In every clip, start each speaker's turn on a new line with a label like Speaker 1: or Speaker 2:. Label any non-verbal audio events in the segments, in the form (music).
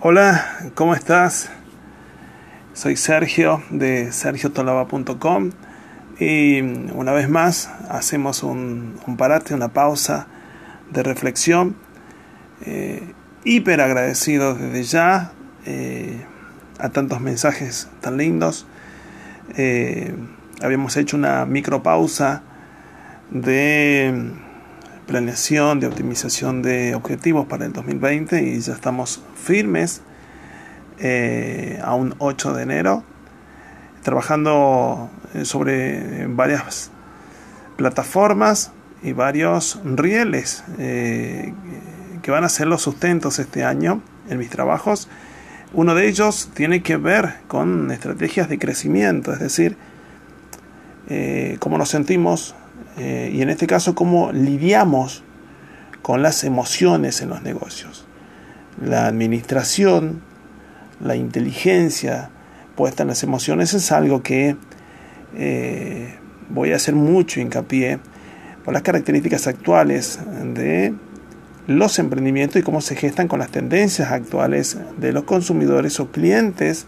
Speaker 1: Hola, ¿cómo estás? Soy Sergio de sergiotolava.com y una vez más hacemos un, parate, una pausa de reflexión. Eh, hiper agradecido desde ya eh, a tantos mensajes tan lindos. Eh, habíamos hecho una micropausa de planeación, de optimización de objetivos para el 2020 y ya estamos firmes eh, a un 8 de enero, trabajando eh, sobre varias plataformas y varios rieles eh, que van a ser los sustentos este año en mis trabajos. Uno de ellos tiene que ver con estrategias de crecimiento, es decir, cómo nos sentimos y en este caso cómo lidiamos con las emociones en los negocios. La administración, la inteligencia puesta en las emociones es algo que eh, voy a hacer mucho hincapié por las características actuales de los emprendimientos y cómo se gestan con las tendencias actuales de los consumidores o clientes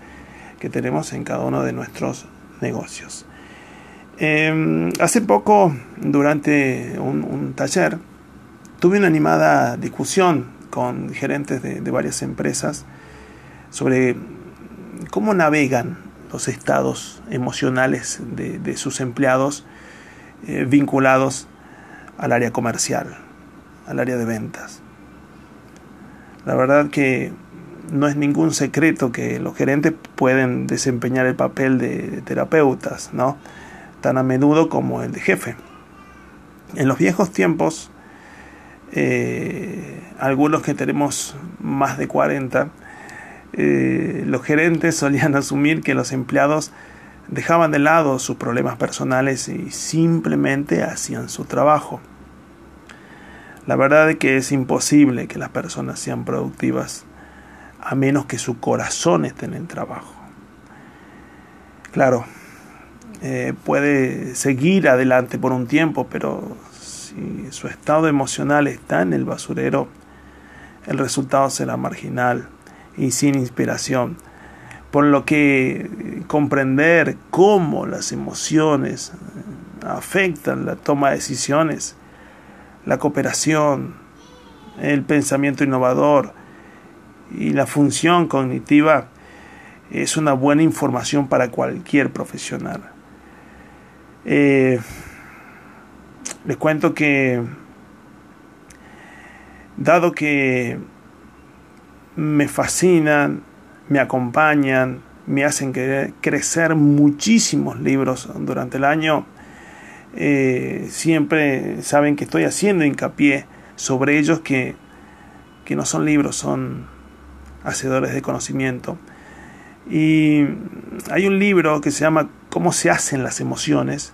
Speaker 1: que tenemos en cada uno de nuestros negocios. Em, hace poco, durante un taller, tuve una animada discusión con gerentes de, varias empresas sobre cómo navegan los estados emocionales de, sus empleados eh, vinculados al área comercial, al área de ventas. La verdad que no es ningún secreto que los gerentes pueden desempeñar el papel de terapeutas, ¿no? Tan a menudo como el de jefe. En los viejos tiempos, eh, algunos que tenemos más de 40, eh, los gerentes (laughs) solían asumir que los empleados dejaban de lado sus problemas personales y simplemente hacían su trabajo. La verdad es que es imposible que las personas sean productivas a menos que su corazón esté en el trabajo. Claro, eh, puede seguir adelante por un tiempo, pero si su estado emocional está en el basurero, el resultado será marginal y sin inspiración. Por lo que comprender cómo las emociones afectan la toma de decisiones, la cooperación, el pensamiento innovador y la función cognitiva es una buena información para cualquier profesional. Eh, les cuento que, dado que me fascinan, me acompañan, me hacen crecer muchísimos libros durante el año, eh, siempre saben que estoy haciendo hincapié sobre ellos que, que no son libros, son hacedores de conocimiento. Y hay un libro que se llama Cómo se hacen las emociones,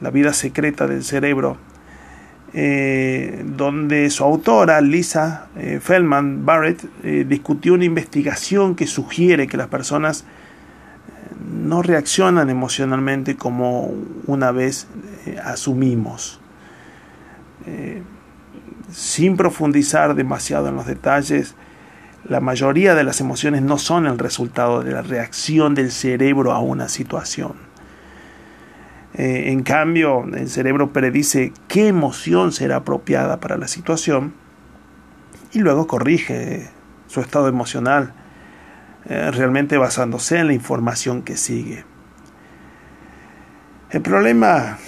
Speaker 1: la vida secreta del cerebro, eh, donde su autora, Lisa eh, Feldman Barrett, eh, discutió una investigación que sugiere que las personas no reaccionan emocionalmente como una vez asumimos. sin profundizar demasiado en los detalles, la mayoría de las emociones no son el resultado de la reacción del cerebro a una situación eh, en cambio, el cerebro predice qué emoción será apropiada para la situación y luego corrige su estado emocional, eh, realmente basándose en la información que sigue. El problema,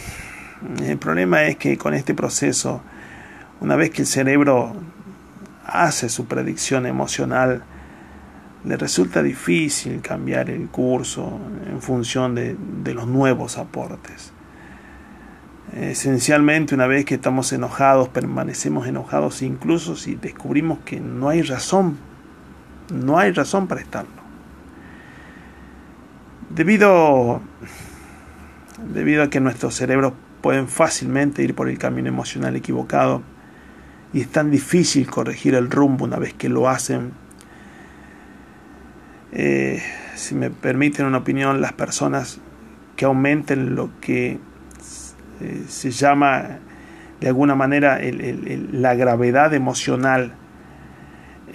Speaker 1: el problema es que con este proceso, una vez que el cerebro hace su predicción emocional, le resulta difícil cambiar el curso en función de, los nuevos aportes. Esencialmente, una vez que estamos enojados, permanecemos enojados incluso si descubrimos que no hay razón, no hay razón para estarlo. Debido, debido a que nuestros cerebros pueden fácilmente ir por el camino emocional equivocado y es tan difícil corregir el rumbo una vez que lo hacen, eh, si me permiten una opinión, las personas que aumenten lo que eh, se llama de alguna manera la gravedad emocional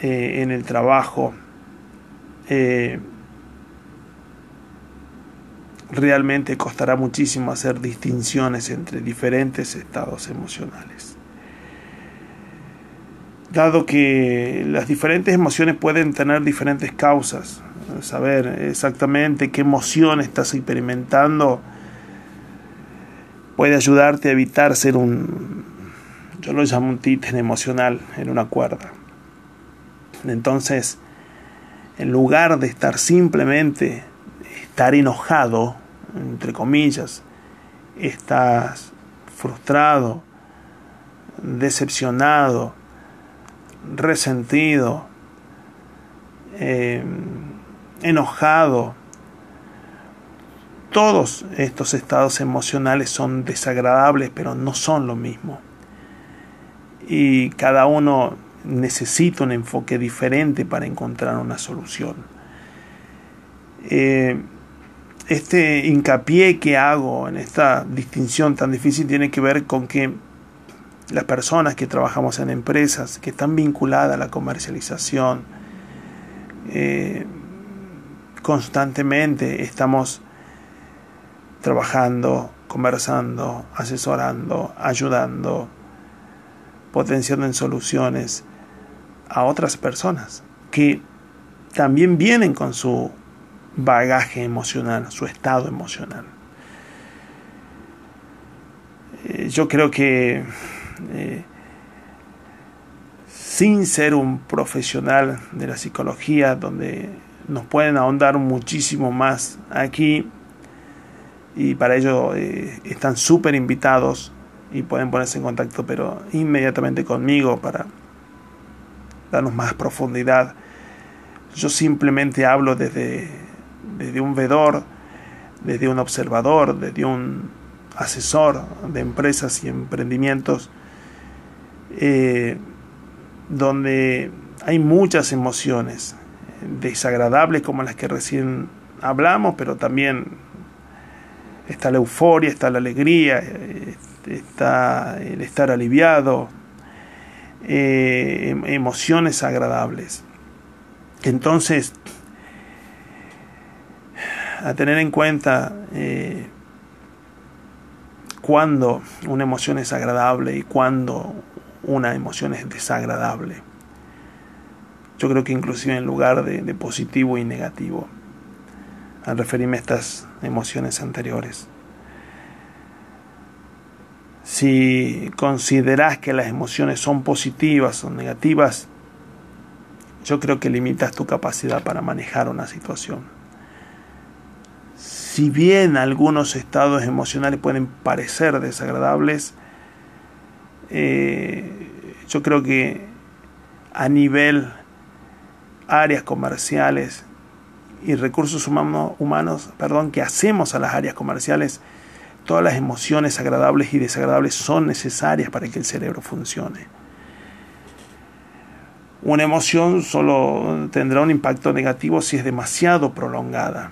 Speaker 1: eh, en el trabajo realmente costará muchísimo hacer distinciones entre diferentes estados emocionales. Dado que las diferentes emociones pueden tener diferentes causas, saber exactamente qué emoción estás experimentando puede ayudarte a evitar ser un, yo lo llamo un títere emocional en una cuerda. Entonces, en lugar de estar simplemente estar enojado, entre comillas, estás frustrado, decepcionado, resentido, eh, enojado. Todos estos estados emocionales son desagradables, pero no son lo mismo. Y cada uno necesita un enfoque diferente para encontrar una solución. Eh, este hincapié que hago en esta distinción tan difícil tiene que ver con que las personas que trabajamos en empresas que están vinculadas a la comercialización, eh, constantemente estamos trabajando, conversando, asesorando, ayudando, potenciando en soluciones a otras personas que también vienen con su bagaje emocional, su estado emocional. Eh, yo creo que eh, sin ser un profesional de la psicología, donde nos pueden ahondar muchísimo más aquí, y para ello eh, están súper invitados y pueden ponerse en contacto, pero inmediatamente conmigo para darnos más profundidad. Yo simplemente hablo desde, desde un vedor, desde un observador, desde un asesor de empresas y emprendimientos, eh, donde hay muchas emociones desagradables como las que recién hablamos, pero también está la euforia, está la alegría, está el estar aliviado, eh, em, emociones agradables. Entonces, a tener en cuenta eh, cuando una emoción es agradable y cuando una emoción es desagradable. Yo creo que inclusive en lugar de, de positivo y negativo, al referirme a estas emociones anteriores. Si consideras que las emociones son positivas o negativas, yo creo que limitas tu capacidad para manejar una situación. Si bien algunos estados emocionales pueden parecer desagradables, eh, yo creo que a nivel áreas comerciales y recursos humanos, humanos perdón, que hacemos a las áreas comerciales, Todas las emociones agradables y desagradables son necesarias para que el cerebro funcione. Una emoción solo tendrá un impacto negativo si es demasiado prolongada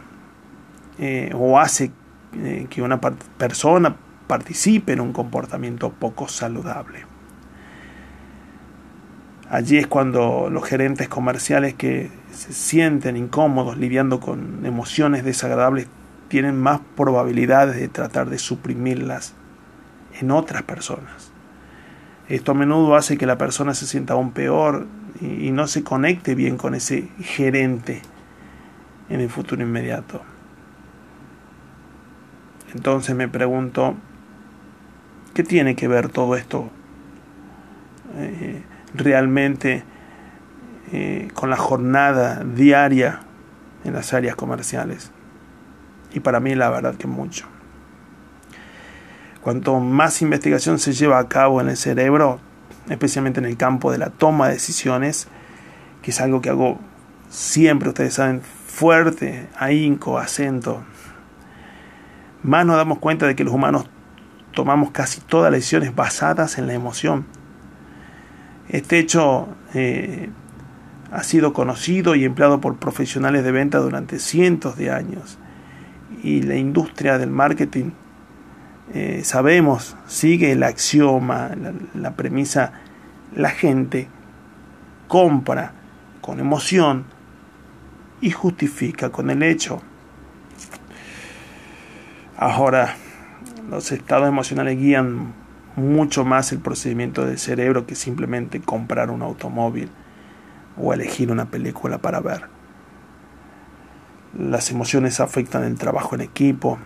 Speaker 1: eh, o hace eh, que una persona participe en un comportamiento poco saludable. Allí es cuando los gerentes comerciales que se sienten incómodos lidiando con emociones desagradables tienen más probabilidades de tratar de suprimirlas en otras personas. Esto a menudo hace que la persona se sienta aún peor y, no se conecte bien con ese gerente en el futuro inmediato. Entonces me pregunto, ¿qué tiene que ver todo esto eh, realmente eh, con la jornada diaria en las áreas comerciales? y para mí la verdad que mucho. Cuanto más investigación se lleva a cabo en el cerebro, especialmente en el campo de la toma de decisiones, que es algo que hago siempre, ustedes saben, fuerte, ahínco, acento, más nos damos cuenta de que los humanos tomamos casi todas las decisiones basadas en la emoción. Este hecho eh, ha sido conocido y empleado por profesionales de venta durante cientos de años y la industria del marketing, eh, sabemos, sigue el axioma, la, premisa, la gente compra con emoción y justifica con el hecho. Ahora, los estados emocionales guían mucho más el procedimiento del cerebro que simplemente comprar un automóvil o elegir una película para ver. Las emociones afectan el trabajo en equipo,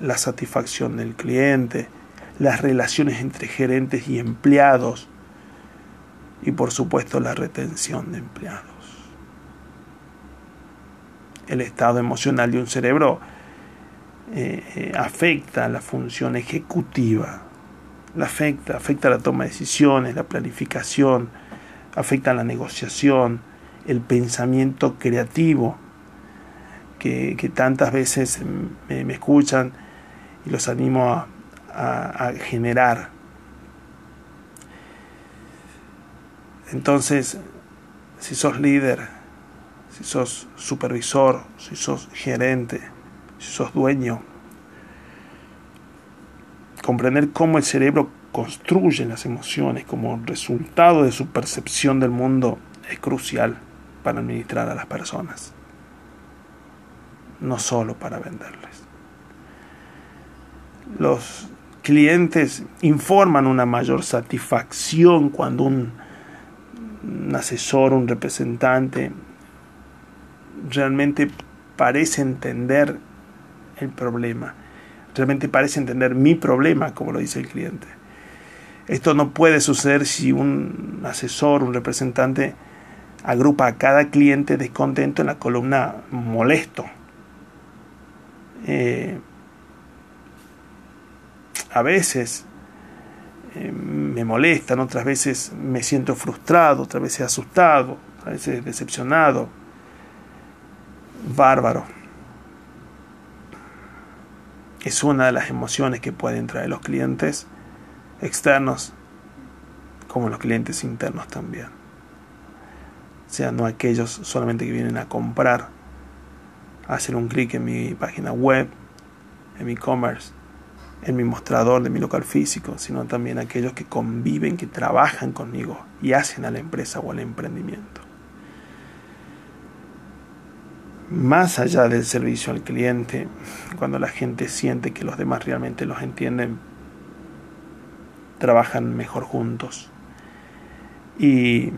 Speaker 1: la satisfacción del cliente, las relaciones entre gerentes y empleados y por supuesto la retención de empleados. El estado emocional de un cerebro eh, eh, afecta la función ejecutiva, la afecta, afecta la toma de decisiones, la planificación, afecta la negociación, el pensamiento creativo, que, tantas veces me, escuchan y los animo a, a generar. Entonces, si sos líder, si sos supervisor, si sos gerente, si sos dueño, comprender cómo el cerebro construye las emociones como resultado de su percepción del mundo es crucial para administrar a las personas, no solo para venderles. Los clientes informan una mayor satisfacción cuando un, un asesor, un representante realmente parece entender el problema, realmente parece entender mi problema, como lo dice el cliente. Esto no puede suceder si un asesor, un representante, agrupa a cada cliente descontento en la columna molesto. Eh, a veces eh, me molestan, otras veces me siento frustrado, otras veces asustado, a veces decepcionado. Bárbaro es una de las emociones que pueden traer los clientes externos como los clientes internos también. O sea, no aquellos solamente que vienen a comprar, a hacer un clic en mi página web, en mi e-commerce, en mi mostrador de mi local físico, sino también aquellos que conviven, que trabajan conmigo y hacen a la empresa o al emprendimiento más allá del servicio al cliente, cuando la gente siente que los demás realmente los entienden, trabajan mejor juntos y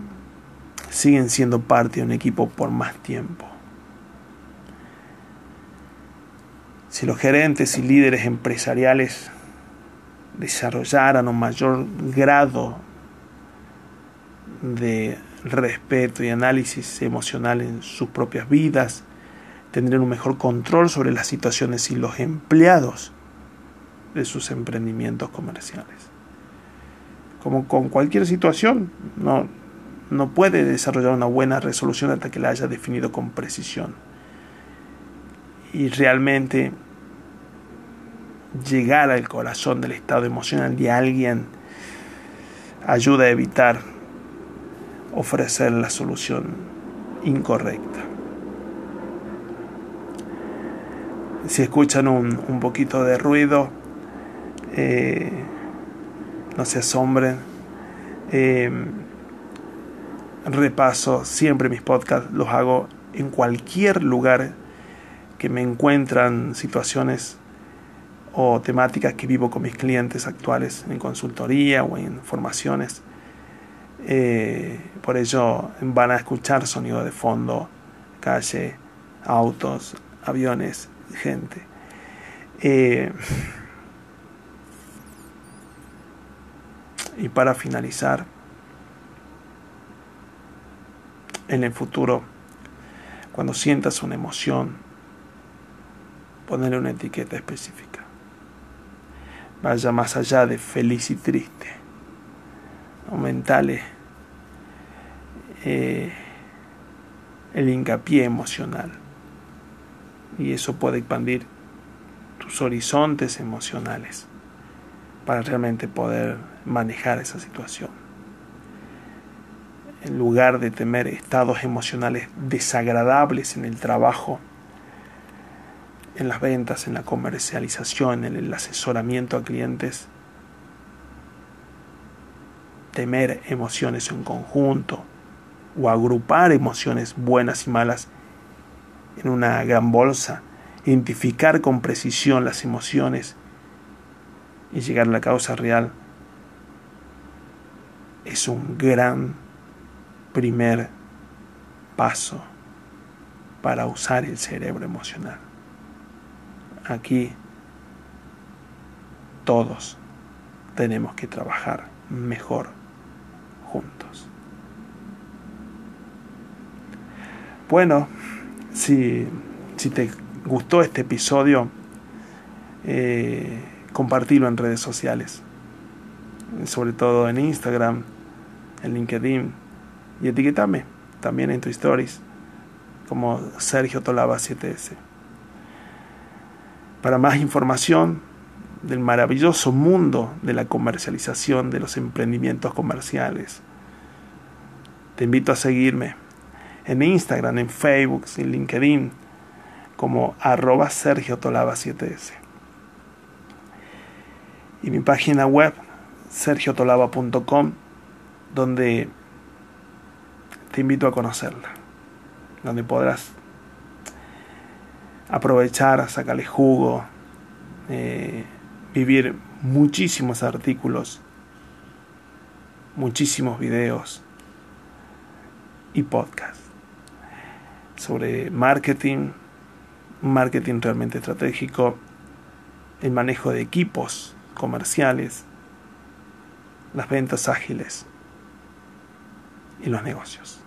Speaker 1: siguen siendo parte de un equipo por más tiempo. Si los gerentes y líderes empresariales desarrollaran un mayor grado de respeto y análisis emocional en sus propias vidas, tendrían un mejor control sobre las situaciones y los empleados de sus emprendimientos comerciales. Como con cualquier situación, no, no puede desarrollar una buena resolución hasta que la haya definido con precisión. Y realmente llegar al corazón del estado emocional de alguien ayuda a evitar ofrecer la solución incorrecta. Si escuchan un, poquito de ruido, eh, no se asombren. Eh, repaso siempre mis podcasts, los hago en cualquier lugar que me encuentran situaciones o temáticas que vivo con mis clientes actuales en consultoría o en formaciones. Eh, por ello van a escuchar sonido de fondo, calle, autos, aviones, gente. Eh, y para finalizar, en el futuro, cuando sientas una emoción, ponerle una etiqueta específica. Vaya más allá de feliz y triste. Aumentale eh, el hincapié emocional y eso puede expandir tus horizontes emocionales para realmente poder manejar esa situación. En lugar de temer estados emocionales desagradables en el trabajo, en las ventas, en la comercialización, en el asesoramiento a clientes, temer emociones en conjunto o agrupar emociones buenas y malas en una gran bolsa, identificar con precisión las emociones y llegar a la causa real es un gran primer paso para usar el cerebro emocional. Aquí todos tenemos que trabajar mejor juntos. Bueno, si, te gustó este episodio, eh, en redes sociales, sobre todo en Instagram, en LinkedIn, y etiquetame también en tu como Sergio Tolaba 7S. Para más información del maravilloso mundo de la comercialización de los emprendimientos comerciales, te invito a seguirme en Instagram, en Facebook, en LinkedIn, como arroba Sergio Tolaba 7S. Y mi página web, sergiotolaba.com, donde te invito a conocerla, donde podrás aprovechar, sacarle jugo, eh, vivir muchísimos artículos, muchísimos videos y podcasts sobre marketing, marketing realmente estratégico, el manejo de equipos comerciales, las ventas ágiles y los negocios.